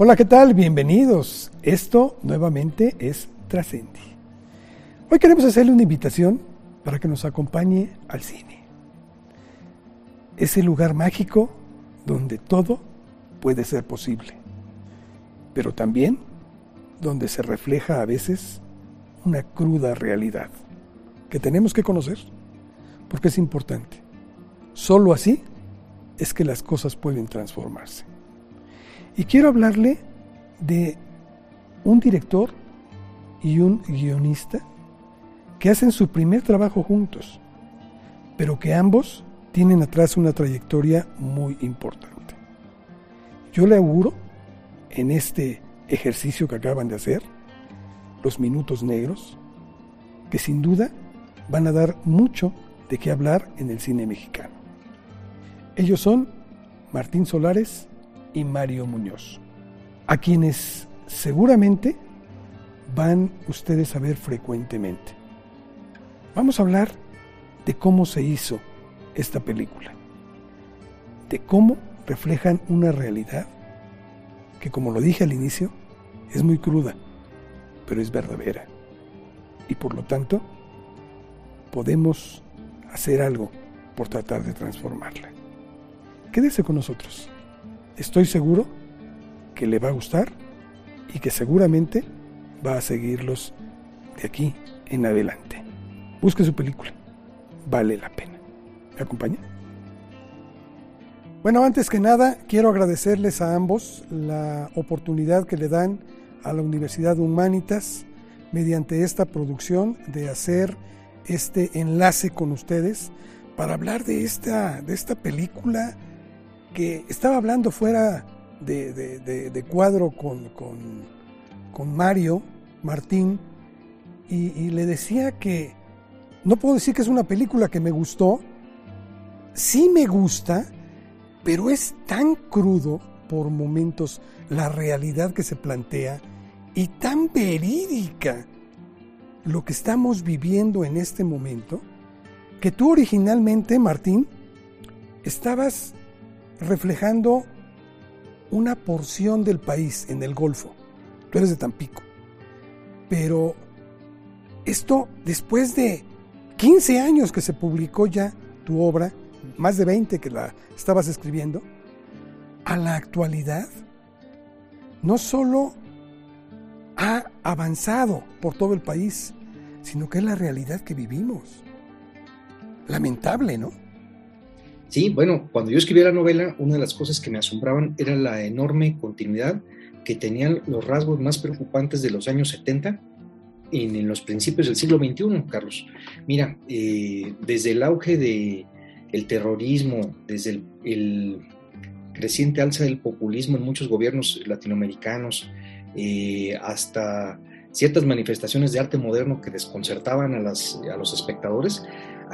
Hola, ¿qué tal? Bienvenidos. Esto nuevamente es Trascendi. Hoy queremos hacerle una invitación para que nos acompañe al cine. Ese lugar mágico donde todo puede ser posible, pero también donde se refleja a veces una cruda realidad que tenemos que conocer porque es importante. Solo así es que las cosas pueden transformarse. Y quiero hablarle de un director y un guionista que hacen su primer trabajo juntos, pero que ambos tienen atrás una trayectoria muy importante. Yo le auguro en este ejercicio que acaban de hacer, los minutos negros, que sin duda van a dar mucho de qué hablar en el cine mexicano. Ellos son Martín Solares y Mario Muñoz, a quienes seguramente van ustedes a ver frecuentemente. Vamos a hablar de cómo se hizo esta película, de cómo reflejan una realidad que, como lo dije al inicio, es muy cruda, pero es verdadera. Y por lo tanto, podemos hacer algo por tratar de transformarla. Quédese con nosotros. Estoy seguro que le va a gustar y que seguramente va a seguirlos de aquí en adelante. Busque su película. Vale la pena. ¿Me acompaña? Bueno, antes que nada, quiero agradecerles a ambos la oportunidad que le dan a la Universidad Humanitas mediante esta producción de hacer este enlace con ustedes para hablar de esta, de esta película que estaba hablando fuera de, cuadro con, con, Mario Martín y, le decía que no puedo decir que es una película que me gustó, sí me gusta, pero es tan crudo por momentos la realidad que se plantea y tan verídica lo que estamos viviendo en este momento, que tú originalmente, Martín, estabas reflejando una porción del país en el Golfo. Tú eres de Tampico. Pero esto, después de 15 años que se publicó ya tu obra, más de 20 que la estabas escribiendo, a la actualidad, no solo ha avanzado por todo el país, sino que es la realidad que vivimos. Lamentable, ¿no? Sí, bueno, cuando yo escribí la novela, una de las cosas que me asombraban era la enorme continuidad que tenían los rasgos más preocupantes de los años 70 en, los principios del siglo XXI, Carlos. Mira, eh, desde el auge del el terrorismo, desde el, creciente alza del populismo en muchos gobiernos latinoamericanos, eh, hasta ciertas manifestaciones de arte moderno que desconcertaban a los espectadores,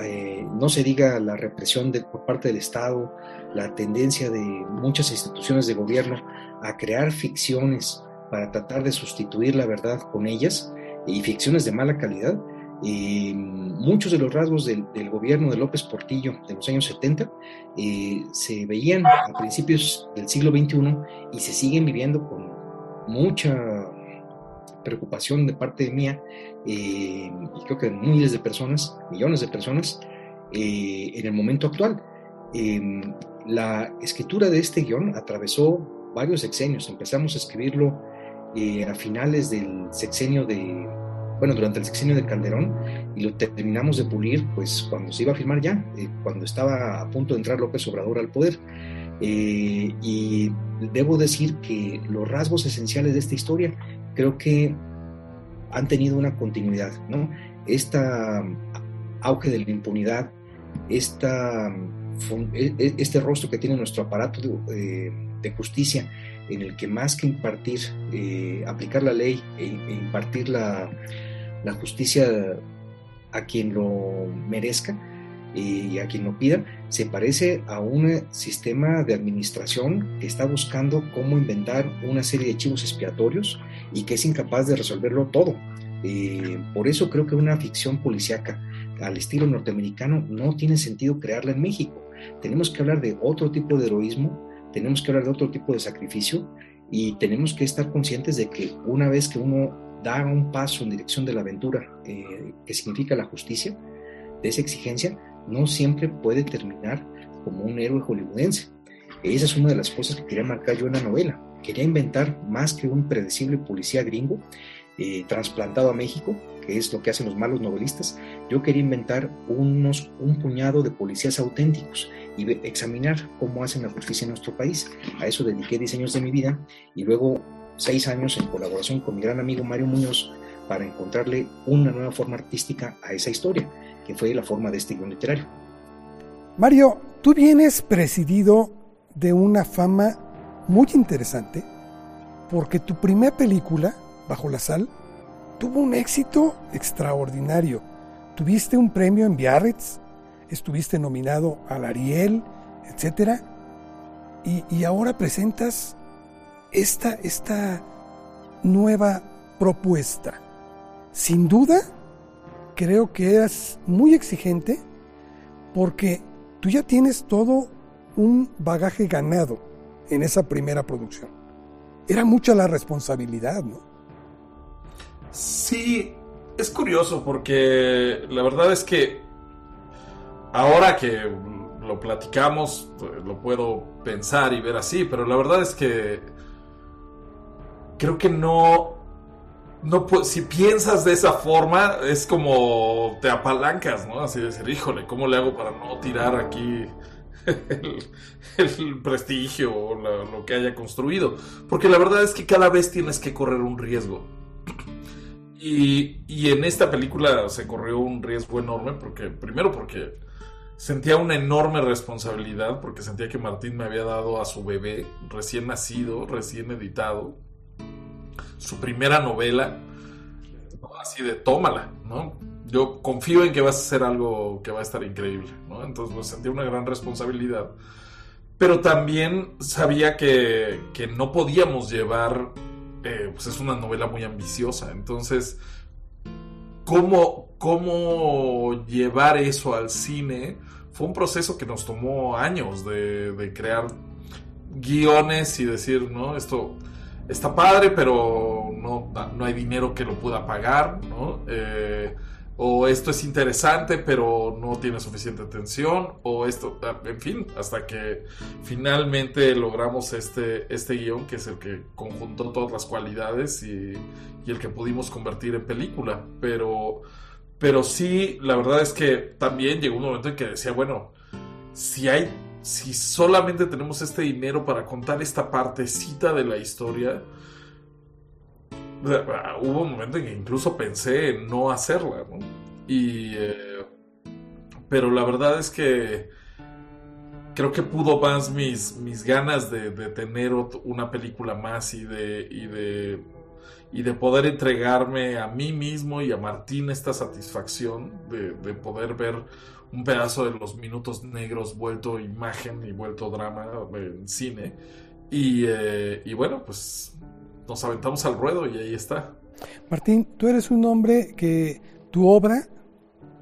eh, no se diga la represión de, por parte del Estado, la tendencia de muchas instituciones de gobierno a crear ficciones para tratar de sustituir la verdad con ellas y ficciones de mala calidad. Eh, muchos de los rasgos del, gobierno de López Portillo de los años 70 eh, se veían a principios del siglo XXI y se siguen viviendo con mucha preocupación de parte mía, eh, y creo que miles de personas, millones de personas, eh, en el momento actual. Em, la escritura de este guion atravesó varios sexenios. Empezamos a escribirlo eh, a finales del sexenio de, bueno, durante el sexenio de Calderón, y lo terminamos de pulir, pues cuando se iba a firmar ya, cuando estaba a punto de entrar López Obrador al poder. y debo decir que los rasgos esenciales de esta historia creo que han tenido una continuidad, ¿no? Esta auge de la impunidad, e, e, este rostro que tiene nuestro aparato de, eh, justicia, en el que más que impartir, eh, aplicar la ley e, e impartir la, justicia a quien lo merezca y a quien lo pida, se parece a un sistema de administración que está buscando cómo inventar una serie de chivos expiatorios y que es incapaz de resolverlo todo. Eh, por eso creo que una ficción policíaca al estilo norteamericano no tiene sentido crearla en México. Tenemos que hablar de otro tipo de heroísmo, tenemos que hablar de otro tipo de sacrificio y tenemos que estar conscientes de que una vez que uno da un paso en dirección de la aventura, eh, que significa la justicia, de esa exigencia, no siempre puede terminar como un héroe hollywoodense. Esa es una de las cosas que quería marcar yo en la novela. Quería inventar más que un predecible policía gringo eh, trasplantado a México, que es lo que hacen los malos novelistas. Yo quería inventar unos, un puñado de policías auténticos y examinar cómo hacen la justicia en nuestro país. A eso dediqué 10 años de mi vida y luego seis años en colaboración con mi gran amigo Mario Muñoz para encontrarle una nueva forma artística a esa historia, que fue la forma de este literario. Mario, tú vienes presidido de una fama muy interesante porque tu primera película, Bajo la Sal, tuvo un éxito extraordinario. Tuviste un premio en Biarritz, estuviste nominado al Ariel, etc. Y, y ahora presentas esta, esta nueva propuesta. Sin duda, creo que es muy exigente porque tú ya tienes todo un bagaje ganado en esa primera producción. Era mucha la responsabilidad, ¿no? Sí, es curioso porque la verdad es que ahora que lo platicamos, lo puedo pensar y ver así, pero la verdad es que creo que no, no si piensas de esa forma, es como te apalancas, ¿no? Así de decir, híjole, ¿cómo le hago para no tirar aquí el, prestigio o lo que haya construido? Porque la verdad es que cada vez tienes que correr un riesgo. Y, y en esta película se corrió un riesgo enorme, porque primero porque sentía una enorme responsabilidad, porque sentía que Martín me había dado a su bebé recién nacido, recién editado su primera novela, así de tómala, ¿no? Yo confío en que vas a hacer algo que va a estar increíble, ¿no? Entonces pues, sentí una gran responsabilidad. Pero también sabía que, que no podíamos llevar, eh, pues es una novela muy ambiciosa, entonces, ¿cómo, cómo llevar eso al cine? Fue un proceso que nos tomó años de, de crear guiones y decir, ¿no? Esto está padre, pero no, no hay dinero que lo pueda pagar. Eh, o esto es interesante, pero no tiene suficiente atención, o esto, ah, en fin, hasta que finalmente logramos este, este guion, que es el que conjuntó todas las cualidades y, y el que pudimos convertir en película. Pero, pero sí, la verdad es que también llegó un momento en que decía, bueno, si hay si solamente tenemos este dinero para contar esta partecita de la historia, hubo un momento en que incluso pensé en no hacerla, ¿no? Y, eh, pero la verdad es que creo que pudo más mis, mis ganas de, tener una película más y de, y de, y de poder entregarme a mí mismo y a Martín esta satisfacción de, de poder ver un pedazo de los minutos negros vuelto imagen y vuelto drama en cine. Y, eh, y bueno, pues nos aventamos al ruedo y ahí está. Martín, tú eres un hombre que tu obra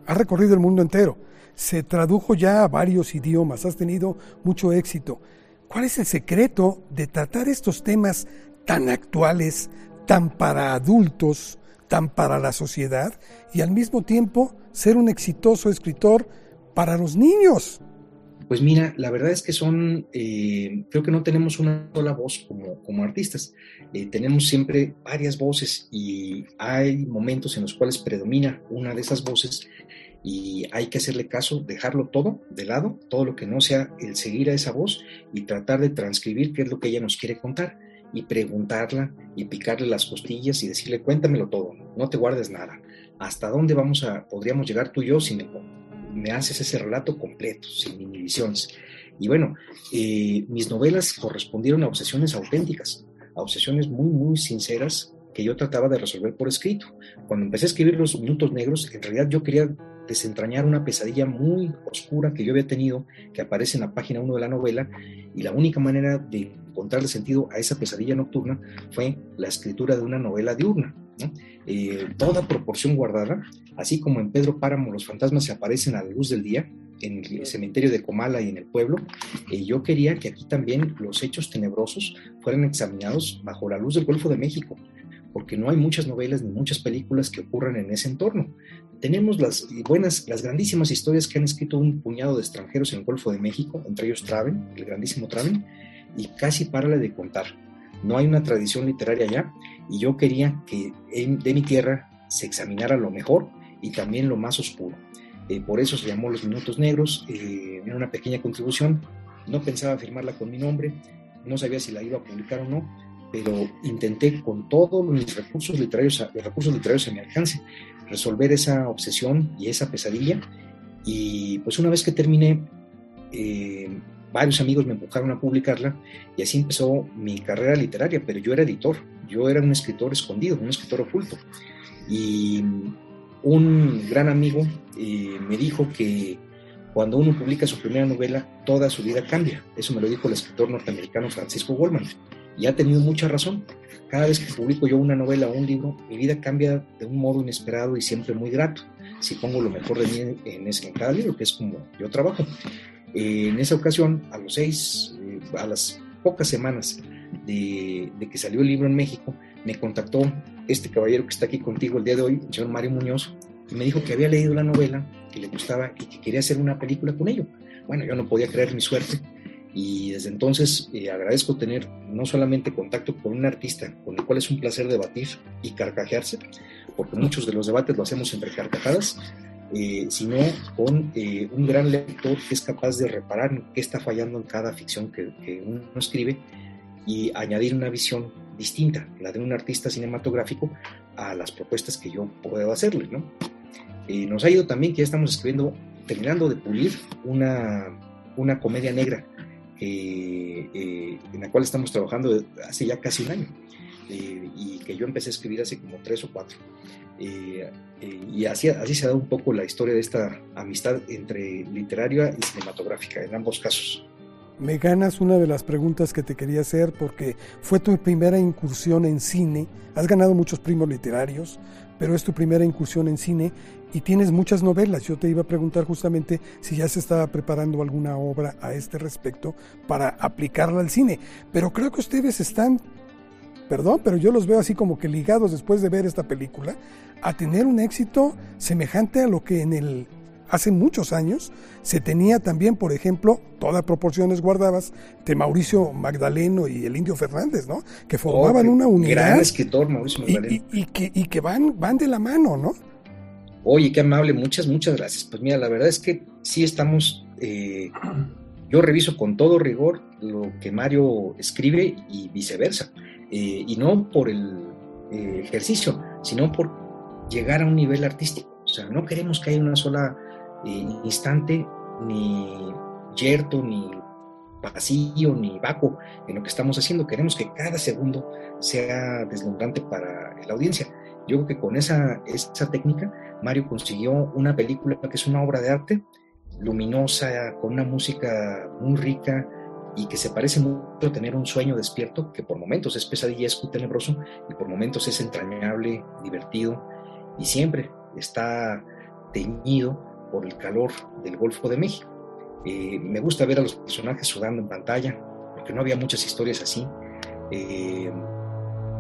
ha recorrido el mundo entero. Se tradujo ya a varios idiomas, has tenido mucho éxito. ¿Cuál es el secreto de tratar estos temas tan actuales, tan para adultos, tan para la sociedad y al mismo tiempo ser un exitoso escritor para los niños? Pues mira, la verdad es que son, eh, creo que no tenemos una sola voz como, artistas, eh, tenemos siempre varias voces y hay momentos en los cuales predomina una de esas voces y hay que hacerle caso, dejarlo todo de lado, todo lo que no sea el seguir a esa voz y tratar de transcribir qué es lo que ella nos quiere contar y preguntarla y picarle las costillas y decirle cuéntamelo todo, no te guardes nada, hasta dónde vamos a, podríamos llegar tú y yo el me haces ese relato completo, sin inhibiciones. Y bueno, eh, mis novelas correspondieron a obsesiones auténticas, a obsesiones muy, muy sinceras que yo trataba de resolver por escrito. Cuando empecé a escribir Los Minutos Negros, en realidad yo quería desentrañar una pesadilla muy oscura que yo había tenido, que aparece en la página 1 de la novela, y la única manera de encontrarle sentido a esa pesadilla nocturna fue la escritura de una novela diurna. Eh, toda proporción guardada, así como en Pedro Páramo los fantasmas se aparecen a la luz del día, en el cementerio de Comala y en el pueblo, eh, yo quería que aquí también los hechos tenebrosos fueran examinados bajo la luz del Golfo de México, porque no hay muchas novelas ni muchas películas que ocurran en ese entorno. Tenemos las buenas, las grandísimas historias que han escrito un puñado de extranjeros en el Golfo de México, entre ellos Traven, el grandísimo Traven, y casi párale de contar. No hay una tradición literaria allá, y yo quería que de mi tierra se examinara lo mejor y también lo más oscuro. Eh, por eso se llamó Los Minutos Negros, eh, era una pequeña contribución, no pensaba firmarla con mi nombre, no sabía si la iba a publicar o no, pero intenté con todos mis recursos literarios, los recursos literarios a mi alcance, resolver esa obsesión y esa pesadilla. Y pues una vez que terminé, eh, varios amigos me empujaron a publicarla y así empezó mi carrera literaria, pero yo era editor, yo era un escritor escondido, un escritor oculto. Y un gran amigo eh, me dijo que cuando uno publica su primera novela, toda su vida cambia. Eso me lo dijo el escritor norteamericano Francisco Goldman. Y ha tenido mucha razón. Cada vez que publico yo una novela o un libro, mi vida cambia de un modo inesperado y siempre muy grato. Si pongo lo mejor de mí en, ese, en cada libro, que es como yo trabajo. Eh, en esa ocasión, a los seis, eh, a las pocas semanas de, de que salió el libro en México, me contactó este caballero que está aquí contigo el día de hoy, el señor Mario Muñoz, y me dijo que había leído la novela, que le gustaba y que quería hacer una película con ello. Bueno, yo no podía creer mi suerte y desde entonces eh, agradezco tener no solamente contacto con un artista con el cual es un placer debatir y carcajearse, porque muchos de los debates lo hacemos entre carcajadas, eh, sino con eh, un gran lector que es capaz de reparar qué está fallando en cada ficción que, que uno escribe y añadir una visión distinta, la de un artista cinematográfico, a las propuestas que yo puedo hacerle, ¿no? Eh, nos ha ido también que ya estamos escribiendo, terminando de pulir una, una comedia negra eh, en la cual estamos trabajando hace ya casi un año eh, y que yo empecé a escribir hace como tres o cuatro. y así, así se ha dado un poco la historia de esta amistad entre literaria y cinematográfica en ambos casos. Me ganas una de las preguntas que te quería hacer porque fue tu primera incursión en cine. Has ganado muchos primos literarios, pero es tu primera incursión en cine y tienes muchas novelas. Yo te iba a preguntar justamente si ya se estaba preparando alguna obra a este respecto para aplicarla al cine. Pero creo que ustedes están, perdón, pero yo los veo así como que ligados después de ver esta película a tener un éxito semejante a lo que en el hace muchos años se tenía también, por ejemplo, todas proporciones guardadas de Mauricio Magdaleno y el Indio Fernández, ¿no? Que formaban una unidad. Gran escritor, Mauricio Magdaleno. Y, que, y que van, van de la mano, ¿no? Oye, qué amable, muchas, muchas gracias. Pues mira, la verdad es que sí estamos, eh, yo reviso con todo rigor lo que Mario escribe y viceversa. Eh, y no por el eh, ejercicio, sino por llegar a un nivel artístico. O sea, no queremos que haya una sola instante, ni yerto, ni vacío, ni vacuo en lo que estamos haciendo. Queremos que cada segundo sea deslumbrante para la audiencia. Yo creo que con esa, esa técnica Mario consiguió una película que es una obra de arte, luminosa, con una música muy rica y que se parece mucho a tener un sueño despierto, que por momentos es pesadillesco y tenebroso y por momentos es entrañable, divertido y siempre está teñido por el calor del Golfo de México. Eh, me gusta ver a los personajes sudando en pantalla, porque no había muchas historias así. Eh,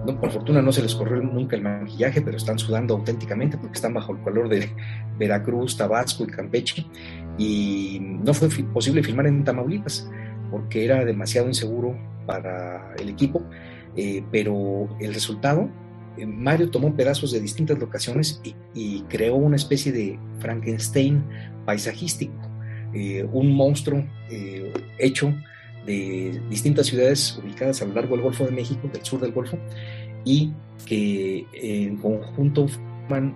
por fortuna no se les corrió nunca el maquillaje, pero están sudando auténticamente porque están bajo el calor de Veracruz, Tabasco y Campeche. Y no fue posible filmar en Tamaulipas porque era demasiado inseguro para el equipo, eh, pero el resultado eh, Mario tomó pedazos de distintas locaciones y, creó una especie de Frankenstein paisajístico, eh, un monstruo hecho de distintas ciudades ubicadas a lo largo del Golfo de México, del sur del Golfo, y que en conjunto forman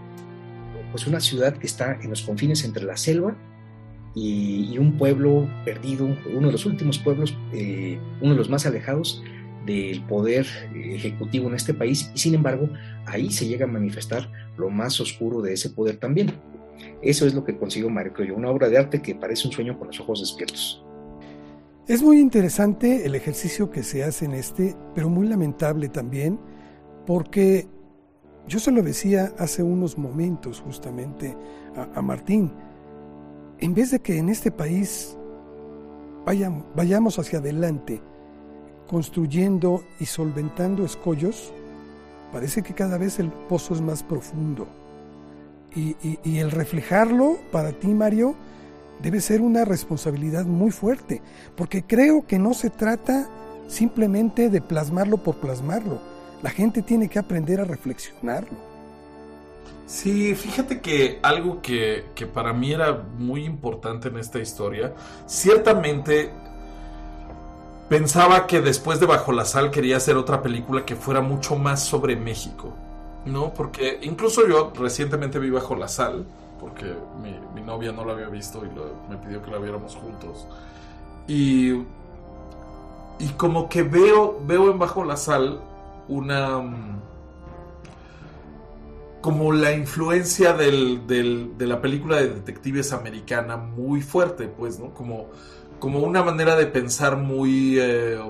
pues una ciudad que está en los confines entre la selva y, un pueblo perdido, uno de los últimos pueblos, uno de los más alejados, del poder ejecutivo en este país y sin embargo ahí se llega a manifestar lo más oscuro de ese poder también. Eso es lo que consiguió Mario Creo una obra de arte que parece un sueño con los ojos despiertos. Es muy interesante el ejercicio que se hace en este, pero muy lamentable también, porque yo se lo decía hace unos momentos justamente a, Martín, en vez de que en este país vayamos, hacia adelante, construyendo y solventando escollos, parece que cada vez el pozo es más profundo. Y, el reflejarlo para ti, Mario, debe ser una responsabilidad muy fuerte, porque creo que no se trata simplemente de plasmarlo por plasmarlo. La gente tiene que aprender a reflexionarlo. Sí, fíjate que algo que, que para mí era muy importante en esta historia, ciertamente pensaba que después de Bajo la Sal quería hacer otra película que fuera mucho más sobre México, ¿no? Porque incluso yo recientemente vi Bajo la Sal, porque mi, novia no la había visto y me pidió que la viéramos juntos. Y, y como que veo, veo en Bajo la Sal una... Mm, como la influencia de la película de detectives americana muy fuerte, pues, ¿no? Como, como una manera de pensar muy, eh,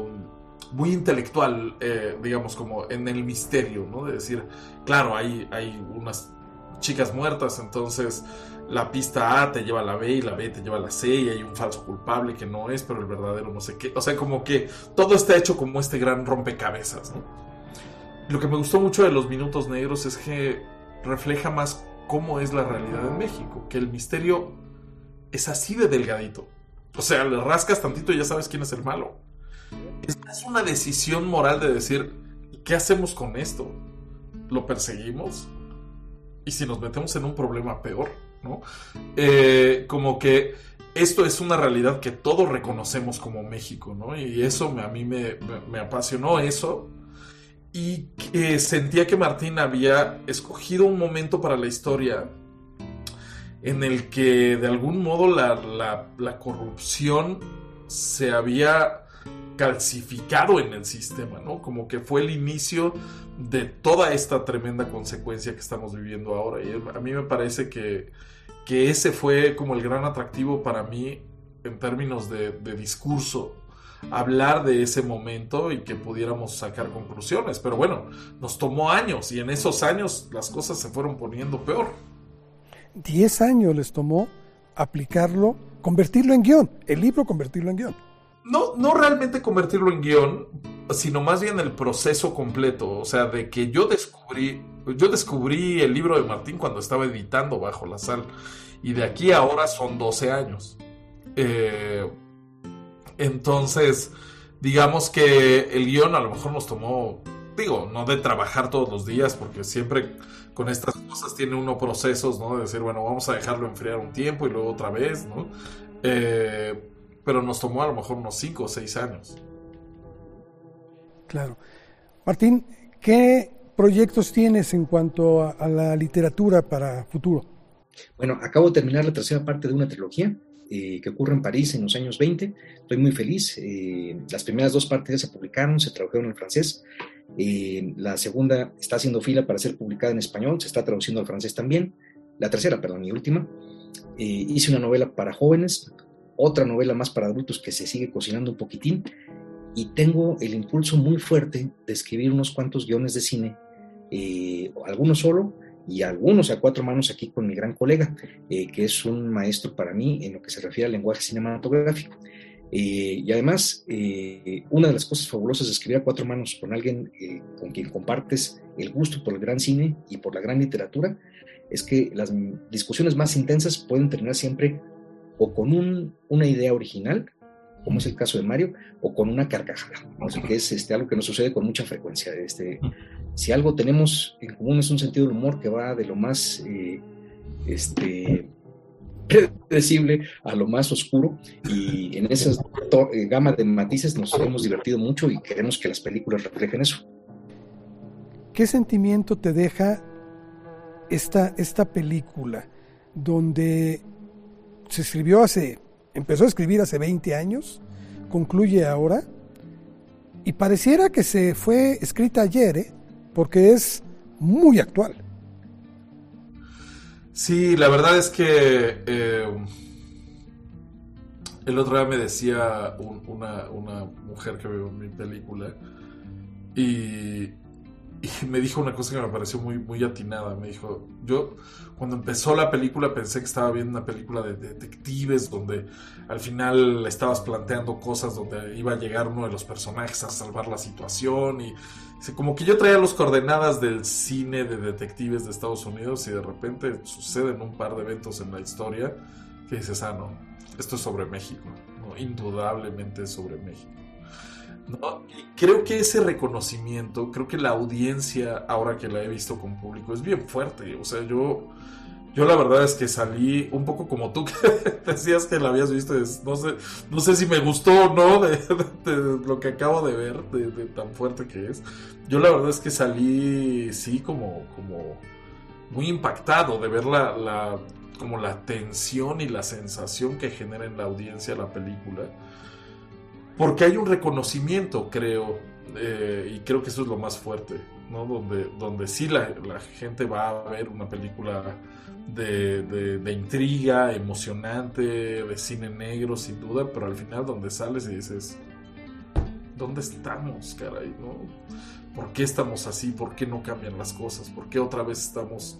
muy intelectual, eh, digamos, como en el misterio, ¿no? De decir, claro, hay, hay unas chicas muertas, entonces la pista A te lleva a la B y la B te lleva a la C y hay un falso culpable que no es, pero el verdadero no sé qué. O sea, como que todo está hecho como este gran rompecabezas. Lo que me gustó mucho de los Minutos Negros es que refleja más cómo es la realidad en México, que el misterio es así de delgadito. O sea, le rascas tantito y ya sabes quién es el malo. Es una decisión moral de decir, ¿qué hacemos con esto? ¿Lo perseguimos? ¿Y si nos metemos en un problema peor? ¿no? Eh, como que esto es una realidad que todos reconocemos como México, ¿no? Y eso a mí me, apasionó eso. Y que sentía que Martín había escogido un momento para la historia en el que de algún modo la, la corrupción se había calcificado en el sistema, ¿no? Como que fue el inicio de toda esta tremenda consecuencia que estamos viviendo ahora. Y a mí me parece que, que ese fue como el gran atractivo para mí en términos de, discurso, hablar de ese momento y que pudiéramos sacar conclusiones. Pero bueno, nos tomó años y en esos años las cosas se fueron poniendo peor. Diez años les tomó aplicarlo, convertirlo en guion, el libro convertirlo en guion no, no realmente convertirlo en guion, sino más bien el proceso completo. O sea, de que yo descubrí, yo descubrí el libro de Martín cuando estaba editando Bajo la Sal. Y de aquí a ahora son 12 años. Eh, entonces, digamos que el guion a lo mejor nos tomó, digo, no de trabajar todos los días, porque siempre con estas cosas tiene uno procesos, ¿no? De decir, bueno, vamos a dejarlo enfriar un tiempo y luego otra vez, ¿no? Eh, pero nos tomó a lo mejor unos 5 o 6 años. Claro. Martín, ¿qué proyectos tienes en cuanto a, la literatura para futuro? Bueno, acabo de terminar la tercera parte de una trilogía eh, que ocurre en París en los años 20. Estoy muy feliz. Eh, las primeras dos partes ya se publicaron, se tradujeron en francés. Eh, la segunda está haciendo fila para ser publicada en español, se está traduciendo al francés también. La tercera, perdón, mi última. hice una novela para jóvenes otra novela más para adultos que se sigue cocinando un poquitín y tengo el impulso muy fuerte de escribir unos cuantos guiones de cine, eh, algunos solo y algunos a cuatro manos aquí con mi gran colega, eh, que es un maestro para mí en lo que se refiere al lenguaje cinematográfico. Eh, y además, una de las cosas fabulosas de escribir a cuatro manos con alguien con quien compartes el gusto por el gran cine y por la gran literatura es que las discusiones más intensas pueden terminar siempre o con un, una idea original, como es el caso de Mario, o con una carcajada, ¿no? que es este, algo que nos sucede con mucha frecuencia. Este, si algo tenemos en común es un sentido del humor que va de lo más eh, este, predecible a lo más oscuro, y en esa eh, gama de matices nos hemos divertido mucho y queremos que las películas reflejen eso. ¿Qué sentimiento te deja esta, esta película donde se escribió hace, empezó a escribir hace 20 años, concluye ahora, y pareciera que se fue escrita ayer, ¿eh? porque es muy actual. Sí, la verdad es que eh, el otro día me decía una, mujer que vio mi película y, me dijo una cosa que me pareció muy, muy atinada. Me dijo, yo cuando empezó la película pensé que estaba viendo una película de detectives donde al final estabas planteando cosas donde iba a llegar uno de los personajes a salvar la situación y como que yo traía las coordenadas del cine de detectives de Estados Unidos y de repente suceden un par de eventos en la historia que dices, ah, no, esto es sobre México, ¿no? indudablemente sobre México. Y creo que ese reconocimiento, creo que la audiencia, ahora que la he visto con público, es bien fuerte. O sea, yo, yo la verdad es que salí un poco como tú, que decías que la habías visto. no, sé, no sé si me gustó o no de, lo que acabo de ver, de, tan fuerte que es. Yo la verdad es que salí, sí, como, como muy impactado de ver la, como la tensión y la sensación que genera en la audiencia la película porque hay un reconocimiento, creo, eh, y creo que eso es lo más fuerte, ¿no? Donde, donde sí la, gente va a ver una película de, de, intriga, emocionante, de cine negro, sin duda, pero al final donde sales y dices, ¿dónde estamos, caray? ¿no? ¿Por qué estamos así? ¿Por qué no cambian las cosas? ¿Por qué otra vez estamos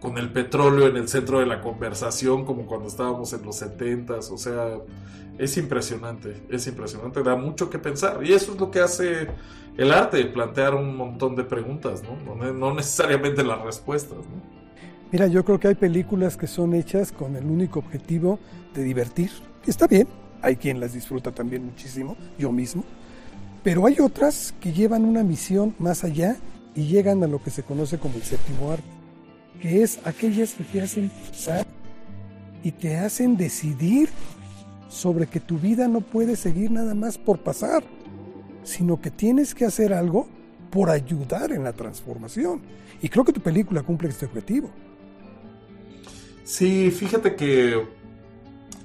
con el petróleo en el centro de la conversación como cuando estábamos en los 70 O sea, es impresionante, es impresionante, da mucho que pensar. Y eso es lo que hace el arte, plantear un montón de preguntas, ¿no? No, necesariamente las respuestas, ¿no? Mira, yo creo que hay películas que son hechas con el único objetivo de divertir. Está bien, hay quien las disfruta también muchísimo, yo mismo. Pero hay otras que llevan una misión más allá y llegan a lo que se conoce como el séptimo arte, que es aquellas que te hacen pensar y te hacen decidir sobre que tu vida no puede seguir nada más por pasar, sino que tienes que hacer algo por ayudar en la transformación. Y creo que tu película cumple este objetivo. Sí, fíjate que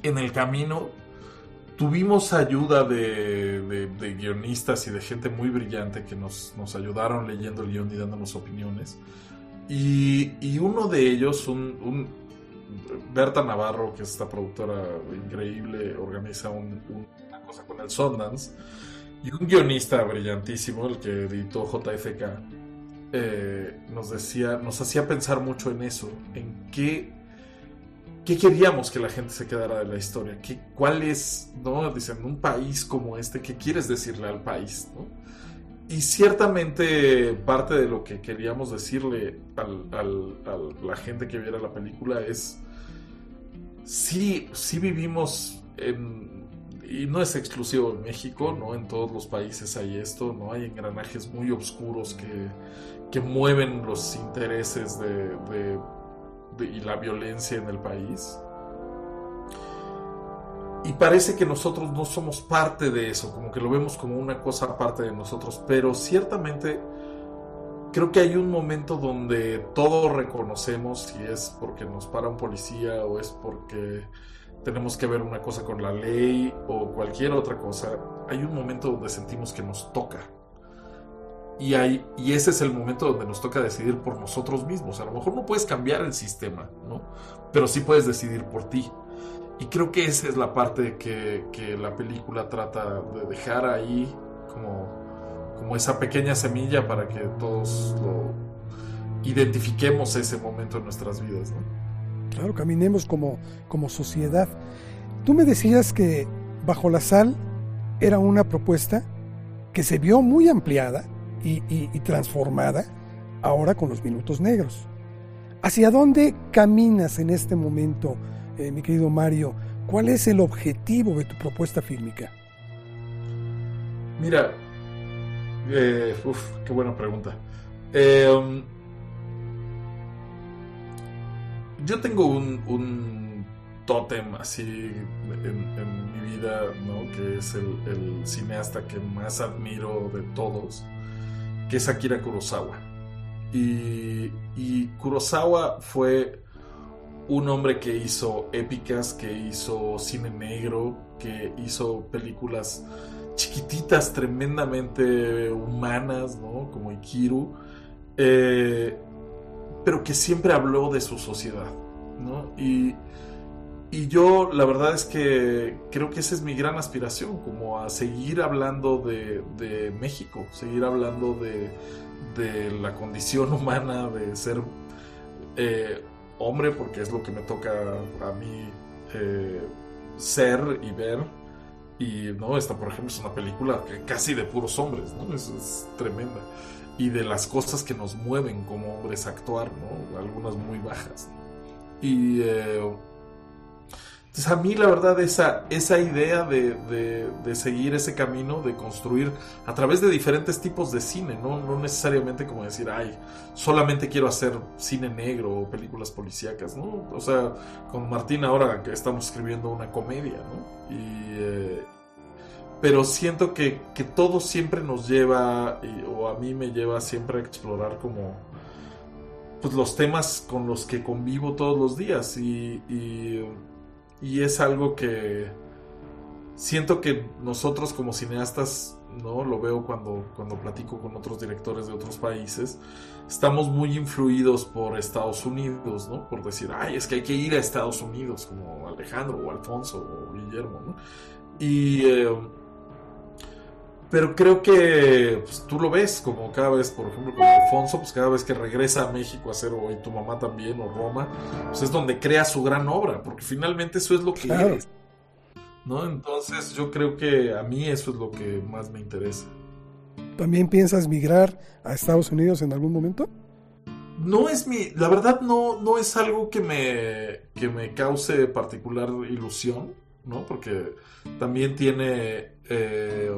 en el camino tuvimos ayuda de, guionistas y de gente muy brillante que nos, ayudaron leyendo el guion y dándonos opiniones. Y, uno de ellos, un Berta Navarro, que es esta productora increíble, organiza una cosa con el Sundance. Y un guionista brillantísimo, el que editó JFK, eh, nos decía, nos hacía pensar mucho en eso, en qué, qué queríamos que la gente se quedara de la historia, qué, cuál es, ¿no? Dicen, un país como este, ¿qué quieres decirle al país, Y ciertamente parte de lo que queríamos decirle a la gente que viera la película es sí, sí vivimos en, y no es exclusivo de México, ¿no? En todos los países hay esto, ¿no? Hay engranajes muy oscuros que, que mueven los intereses de, y la violencia en el país. Y parece que nosotros no somos parte de eso, como que lo vemos como una cosa aparte de nosotros, pero ciertamente creo que hay un momento donde todos reconocemos si es porque nos para un policía o es porque tenemos que ver una cosa con la ley o cualquier otra cosa. Hay un momento donde sentimos que nos toca. Y, ese es el momento donde nos toca decidir por nosotros mismos. A lo mejor no puedes cambiar el sistema, ¿no? Pero sí puedes decidir por ti. Y creo que esa es la parte que, que la película trata de dejar ahí como como esa pequeña semilla para que todos lo identifiquemos ese momento en nuestras vidas. ¿no? Claro, caminemos como, como sociedad. Tú me decías que Bajo la Sal era una propuesta que se vio muy ampliada y, transformada ahora con los minutos negros. ¿Hacia dónde caminas en este momento, eh, mi querido Mario? ¿Cuál es el objetivo de tu propuesta fílmica? Mira, eh, qué buena pregunta. Eh, um, yo tengo un, tótem así en, mi vida, ¿no? Que es el, cineasta que más admiro de todos, que es Akira Kurosawa. Y, y Kurosawa fue un hombre que hizo épicas, que hizo cine negro, que hizo películas chiquititas, tremendamente humanas, ¿no? Como Ikiru, eh, pero que siempre habló de su sociedad, ¿no? Y, y yo la verdad es que creo que esa es mi gran aspiración, como a seguir hablando de, México, seguir hablando de, de la condición humana de ser eh, hombre, porque es lo que me toca a mí eh, ser y ver. Y no, esta por ejemplo es una película que casi de puros hombres, ¿no? Es, es tremenda. Y de las cosas que nos mueven como hombres a actuar, ¿no? Algunas muy bajas. Y eh, entonces a mí la verdad esa, esa idea de, seguir ese camino, de construir a través de diferentes tipos de cine, ¿no? no necesariamente como decir, ay, solamente quiero hacer cine negro o películas policíacas, ¿no? O sea, con Martín ahora que estamos escribiendo una comedia, ¿no? Y, eh, pero siento que, todo siempre nos lleva, o a mí me lleva siempre a explorar como pues los temas con los que convivo todos los días y es algo que siento que nosotros como cineastas, ¿no? Lo veo cuando, cuando platico con otros directores de otros países, estamos muy influidos por Estados Unidos, ¿no? Por decir, ay, es que hay que ir a Estados Unidos, como Alejandro o Alfonso o Guillermo, ¿no? Y... Eh, pero creo que pues, tú lo ves, como cada vez, por ejemplo, con Alfonso, pues cada vez que regresa a México a hacer, o y tu mamá también, o Roma, pues es donde crea su gran obra, porque finalmente eso es lo que eres. ¿No? Entonces yo creo que a mí eso es lo que más me interesa. ¿También piensas migrar a Estados Unidos en algún momento? No es mi, la verdad no, no es algo que me, que me cause particular ilusión, ¿no? Porque también tiene eh,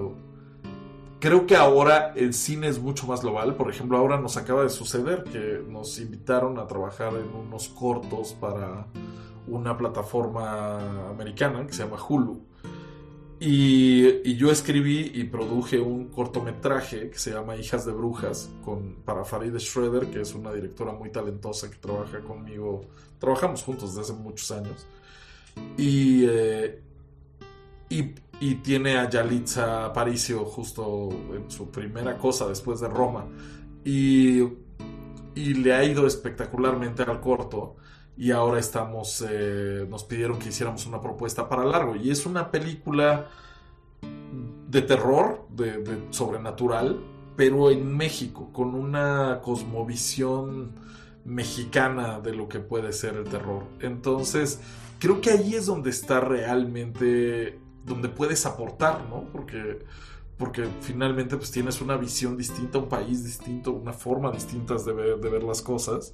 Creo que ahora el cine es mucho más global. Por ejemplo, ahora nos acaba de suceder que nos invitaron a trabajar en unos cortos para una plataforma americana que se llama Hulu. Y, yo escribí y produje un cortometraje que se llama Hijas de Brujas con, para Farid Schroeder, que es una directora muy talentosa que trabaja conmigo. Trabajamos juntos desde hace muchos años. Y, eh, y y tiene a Yalitza Aparicio justo en su primera cosa después de Roma. Y, y le ha ido espectacularmente al corto. Y ahora estamos, eh, nos pidieron que hiciéramos una propuesta para largo. Y es una película de terror, de, sobrenatural, pero en México, con una cosmovisión mexicana de lo que puede ser el terror. Entonces, creo que ahí es donde está realmente donde puedes aportar, ¿no? Porque, porque finalmente pues tienes una visión distinta, un país distinto, una forma distinta de ver, las cosas.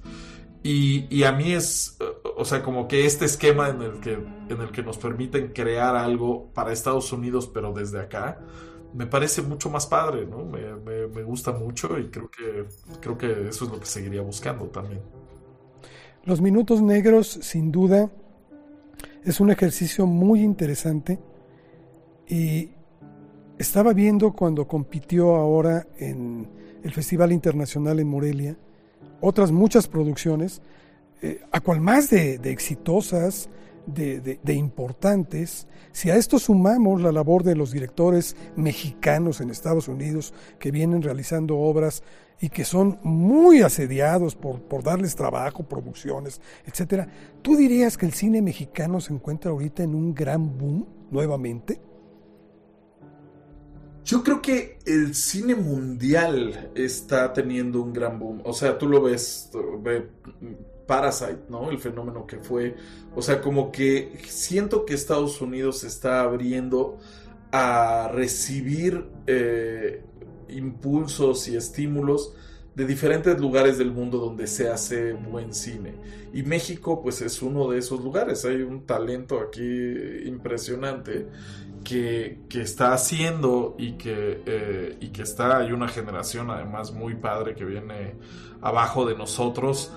Y, a mí es, eh, o sea, como que este esquema en el que, en el que nos permiten crear algo para Estados Unidos, pero desde acá, me parece mucho más padre, ¿no? Me, me, gusta mucho y creo que, creo que eso es lo que seguiría buscando también. Los minutos negros, sin duda, es un ejercicio muy interesante y estaba viendo cuando compitió ahora en el Festival Internacional en Morelia, otras muchas producciones, eh, a cual más de, exitosas, de, importantes, si a esto sumamos la labor de los directores mexicanos en Estados Unidos que vienen realizando obras y que son muy asediados por, por darles trabajo, producciones, etcétera, ¿tú dirías que el cine mexicano se encuentra ahorita en un gran boom nuevamente? Yo creo que el cine mundial está teniendo un gran boom. O sea, tú lo ves, ve Parasite, ¿no? El fenómeno que fue. O sea, como que siento que Estados Unidos se está abriendo a recibir eh, impulsos y estímulos de diferentes lugares del mundo donde se hace buen cine. Y México, pues es uno de esos lugares. Hay un talento aquí impresionante que, está haciendo y que, eh, y que está, hay una generación además muy padre que viene abajo de nosotros,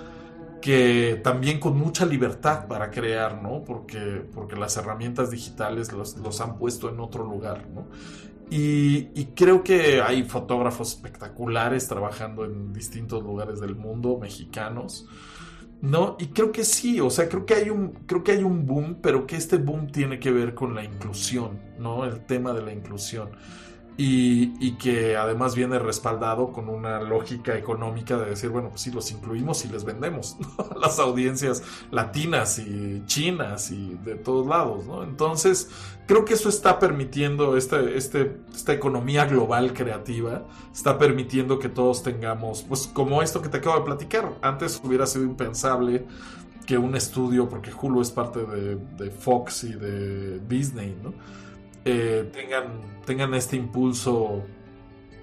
que también con mucha libertad para crear, ¿no? Porque, porque las herramientas digitales los, los han puesto en otro lugar, ¿no? Y, creo que hay fotógrafos espectaculares trabajando en distintos lugares del mundo, mexicanos. ¿no? Y creo que sí, o sea, creo que hay un, creo que hay un boom, pero que este boom tiene que ver con la inclusión, ¿no? El tema de la inclusión. Y, que además viene respaldado con una lógica económica de decir, bueno, pues sí, los incluimos y les vendemos a las audiencias latinas y chinas y de todos lados, ¿no? Entonces, creo que eso está permitiendo, este, este, esta economía global creativa, está permitiendo que todos tengamos, pues como esto que te acabo de platicar, antes hubiera sido impensable que un estudio, porque Hulu es parte de, de Fox y de Disney, ¿no? Eh, tengan, tengan este impulso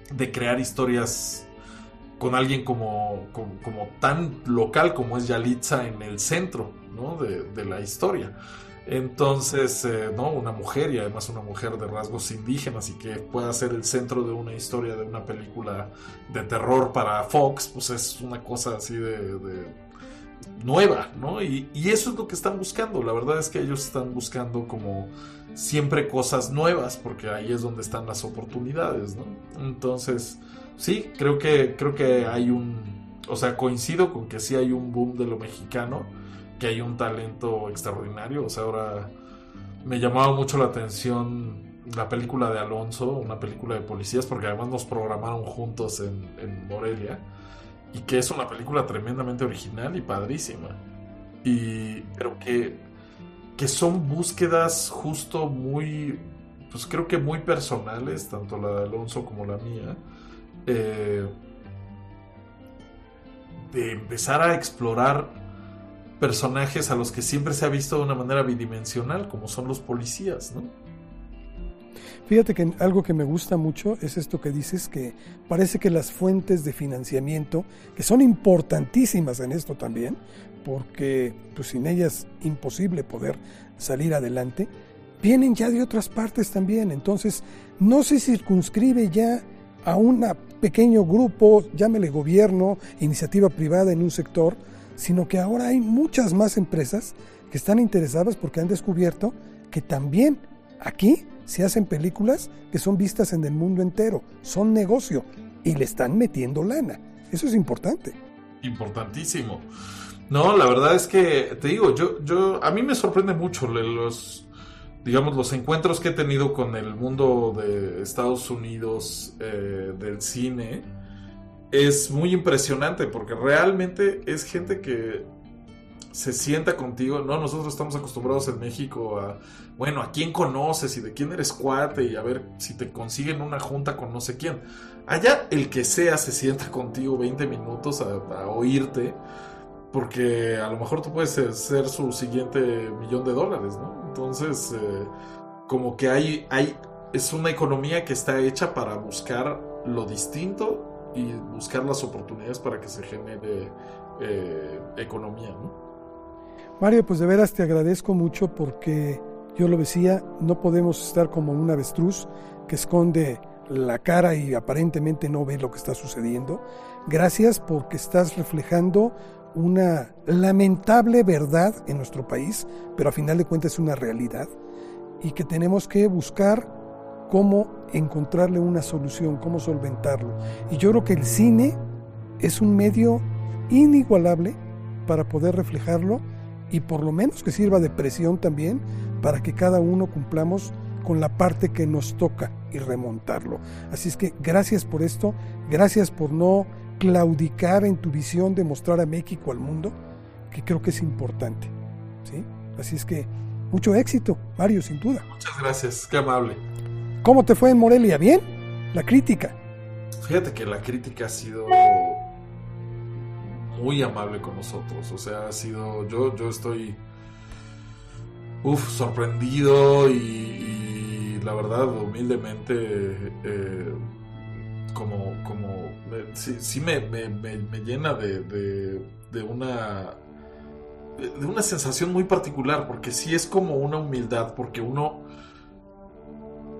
de crear historias con alguien como, como, tan local como es Yalitza en el centro de, la historia. Entonces, eh, ¿no? Una mujer y además una mujer de rasgos indígenas y que pueda ser el centro de una historia, de una película de terror para Fox, pues es una cosa así de, nueva, ¿no? Y, y, eso es lo que están buscando. La verdad es que ellos están buscando como siempre cosas nuevas, porque ahí es donde están las oportunidades, ¿no? Entonces, sí, creo que, creo que hay un, o sea, coincido con que sí hay un boom de lo mexicano, que hay un talento extraordinario, o sea, ahora me llamaba mucho la atención la película de Alonso, una película de policías, porque además nos programaron juntos en, en Morelia, y que es una película tremendamente original y padrísima. Y creo que que son búsquedas justo muy, pues creo que muy personales, tanto la de Alonso como la mía, eh, de empezar a explorar personajes a los que siempre se ha visto de una manera bidimensional, como son los policías, ¿no? Fíjate que algo que me gusta mucho es esto que dices, que parece que las fuentes de financiamiento, que son importantísimas en esto también, porque pues, sin ellas imposible poder salir adelante, vienen ya de otras partes también. Entonces, no se circunscribe ya a un pequeño grupo, llámele gobierno, iniciativa privada en un sector, sino que ahora hay muchas más empresas que están interesadas porque han descubierto que también aquí se hacen películas que son vistas en el mundo entero, son negocio y le están metiendo lana. Eso es importante. Importantísimo. No, la verdad es que te digo, yo, yo, a mí me sorprende mucho los, digamos, los encuentros que he tenido con el mundo de Estados Unidos eh, del cine. Es muy impresionante porque realmente es gente que se sienta contigo. No, nosotros estamos acostumbrados en México a, bueno, a quién conoces y de quién eres cuate y a ver si te consiguen una junta con no sé quién. Allá el que sea se sienta contigo 20 minutos a oírte porque a lo mejor tú puedes ser su siguiente millón de dólares, ¿no? Entonces, eh, como que hay, hay, es una economía que está hecha para buscar lo distinto y buscar las oportunidades para que se genere eh, economía, ¿no? Mario, pues de veras te agradezco mucho porque yo lo decía, no podemos estar como un avestruz que esconde la cara y aparentemente no ve lo que está sucediendo. Gracias porque estás reflejando una lamentable verdad en nuestro país, pero a final de cuentas es una realidad y que tenemos que buscar cómo encontrarle una solución, cómo solventarlo. Y yo creo que el cine es un medio inigualable para poder reflejarlo y por lo menos que sirva de presión también para que cada uno cumplamos con la parte que nos toca y remontarlo. Así es que gracias por esto, gracias por no claudicar en tu visión de mostrar a México al mundo, que creo que es importante. ¿sí? Así es que mucho éxito, Mario, sin duda. Muchas gracias, qué amable. ¿Cómo te fue en Morelia? ¿Bien? La crítica. Fíjate que la crítica ha sido muy amable con nosotros. O sea, ha sido. Yo, yo estoy. Uf, sorprendido y, la verdad, humildemente. Eh, como, como sí, me, llena de, una de una sensación muy particular, porque sí es como una humildad, porque uno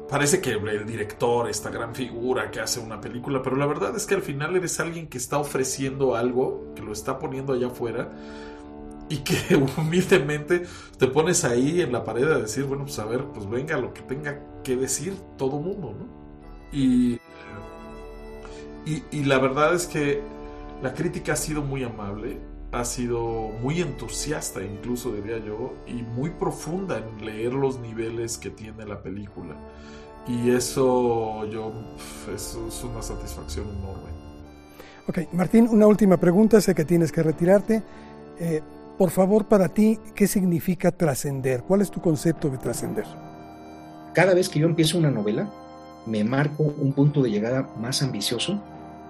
parece que el director, esta gran figura que hace una película, pero la verdad es que al final eres alguien que está ofreciendo algo, que lo está poniendo allá afuera, y que humildemente te pones ahí en la pared a decir, bueno, pues a ver, pues venga lo que tenga que decir todo mundo, ¿no? Y y, la verdad es que la crítica ha sido muy amable, ha sido muy entusiasta incluso diría yo, y muy profunda en leer los niveles que tiene la película. Y eso yo, eso es una satisfacción enorme. Ok, Martín, una última pregunta, sé que tienes que retirarte. Eh, por favor, para ti, ¿qué significa trascender? ¿Cuál es tu concepto de trascender? Cada vez que yo empiezo una novela, me marco un punto de llegada más ambicioso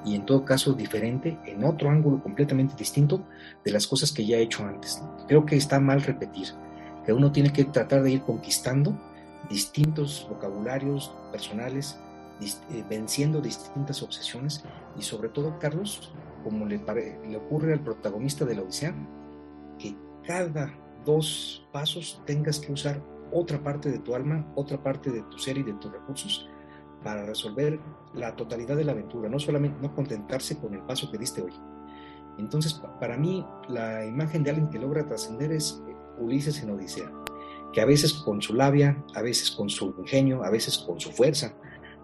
y en todo caso diferente, en otro ángulo completamente distinto de las cosas que ya he hecho antes. Creo que está mal repetir, que uno tiene que tratar de ir conquistando distintos vocabularios personales, eh, venciendo distintas obsesiones y sobre todo, Carlos, como le, le ocurre al protagonista de la Odisea, que cada dos pasos tengas que usar otra parte de tu alma, otra parte de tu ser y de tus recursos para resolver la totalidad de la aventura, no solamente no contentarse con el paso que diste hoy. Entonces, para mí, la imagen de alguien que logra trascender es Ulises en Odisea, que a veces con su labia, a veces con su ingenio, a veces con su fuerza,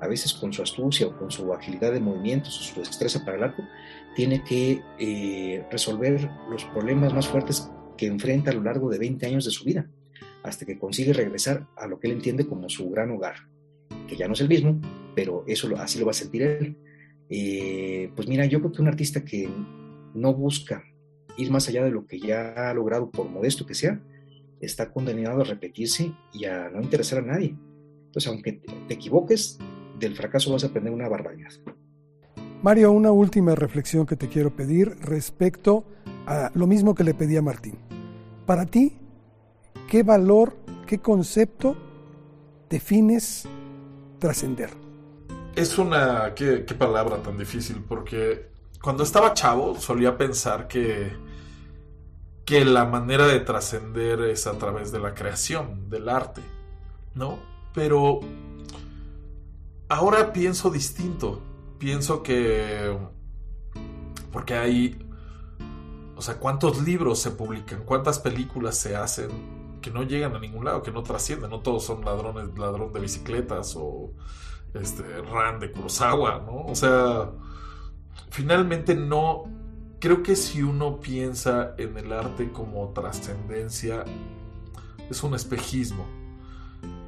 a veces con su astucia o con su agilidad de movimientos o su destreza para el arco, tiene que eh, resolver los problemas más fuertes que enfrenta a lo largo de 20 años de su vida, hasta que consigue regresar a lo que él entiende como su gran hogar, que ya no es el mismo, pero eso así lo va a sentir él. Eh, pues mira, yo creo que un artista que no busca ir más allá de lo que ya ha logrado, por modesto que sea, está condenado a repetirse y a no interesar a nadie. Entonces, aunque te equivoques, del fracaso vas a aprender una barbaridad. Mario, una última reflexión que te quiero pedir respecto a lo mismo que le pedí a Martín. Para ti, ¿qué valor, qué concepto defines trascender? Es una, qué, palabra tan difícil, porque cuando estaba chavo solía pensar que, que la manera de trascender es a través de la creación, del arte, ¿no? Pero ahora pienso distinto. Pienso que... Porque hay... O sea, ¿cuántos libros se publican? ¿Cuántas películas se hacen que no llegan a ningún lado, que no trascienden? No todos son ladrones, ladrón de bicicletas o este, Ran de Kurosawa, ¿no? O sea, finalmente no... Creo que si uno piensa en el arte como trascendencia, es un espejismo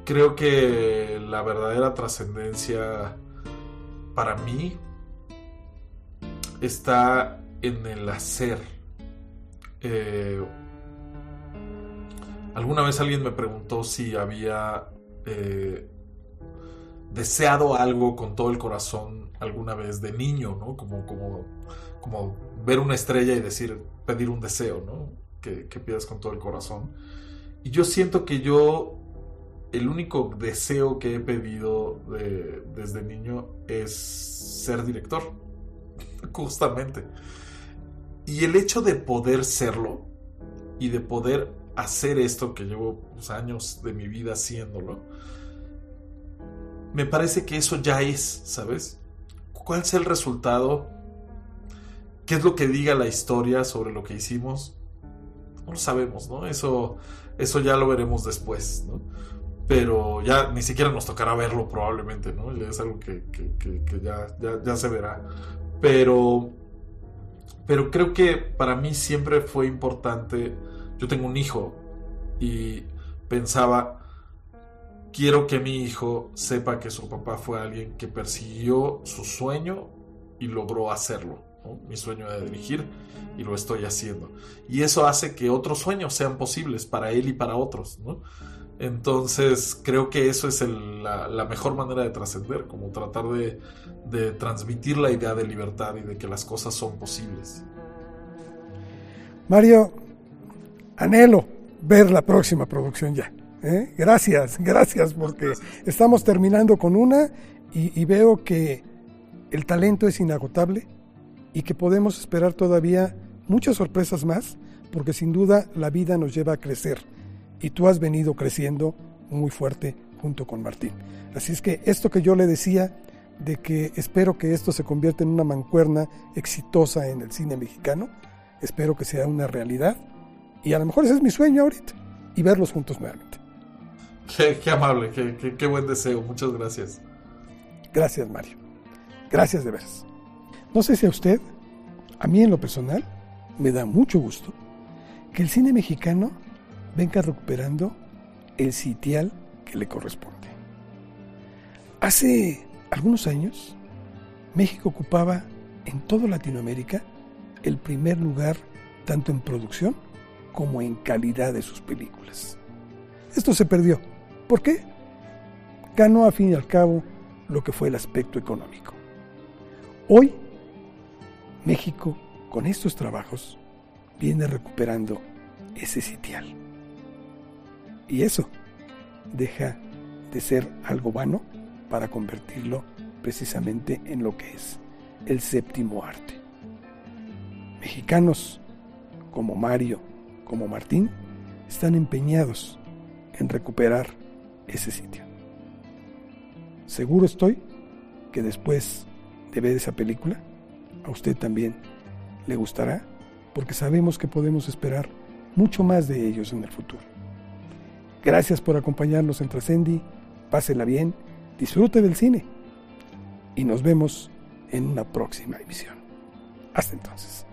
creo que la verdadera trascendencia para mí está en el hacer. Eh, alguna vez alguien me preguntó si había eh, deseado algo con todo el corazón alguna vez de niño, ¿no? Como, como, como ver una estrella y decir, pedir un deseo, ¿no? Que, que pidas con todo el corazón. Y yo siento que yo el único deseo que he pedido desde niño es ser director, justamente. Y el hecho de poder serlo y de poder hacer esto que llevo pues, años de mi vida haciéndolo, me parece que eso ya es, ¿sabes? ¿Cuál es el resultado? ¿Qué es lo que diga la historia sobre lo que hicimos? No lo sabemos, ¿no? Eso, eso ya lo veremos después, ¿no? pero ya ni siquiera nos tocará verlo probablemente, ¿no? Ya es algo que, ya, ya, se verá. Pero, pero creo que para mí siempre fue importante, yo tengo un hijo y pensaba, quiero que mi hijo sepa que su papá fue alguien que persiguió su sueño y logró hacerlo. mi sueño de dirigir y lo estoy haciendo. Y eso hace que otros sueños sean posibles para él y para otros. Entonces creo que eso es la, mejor manera de trascender, como tratar de, transmitir la idea de libertad y de que las cosas son posibles. Mario, anhelo ver la próxima producción ya. ¿eh? Gracias, gracias, porque estamos terminando con una y veo que el talento es inagotable y que podemos esperar todavía muchas sorpresas más, porque sin duda la vida nos lleva a crecer y tú has venido creciendo muy fuerte junto con Martín. Así es que esto que yo le decía de que espero que esto se convierta en una mancuerna exitosa en el cine mexicano, espero que sea una realidad y a lo mejor ese es mi sueño ahorita y verlos juntos nuevamente. Qué, amable, qué, qué, buen deseo, muchas gracias. Gracias Mario, gracias de veras. No sé si a usted, a mí en lo personal, me da mucho gusto que el cine mexicano venga recuperando el sitial que le corresponde. Hace algunos años, México ocupaba en toda Latinoamérica el primer lugar tanto en producción como en calidad de sus películas. Esto se perdió. ¿Por qué? Ganó a fin y al cabo lo que fue el aspecto económico. Hoy, México, con estos trabajos, viene recuperando ese sitial. Y eso deja de ser algo vano para convertirlo precisamente en lo que es el séptimo arte. Mexicanos como Mario, como Martín, están empeñados en recuperar ese sitio. Seguro estoy que después de ver esa película, a usted también le gustará, porque sabemos que podemos esperar mucho más de ellos en el futuro. Gracias por acompañarnos en Trascendi, pásela bien, disfrute del cine y nos vemos en una próxima emisión. Hasta entonces.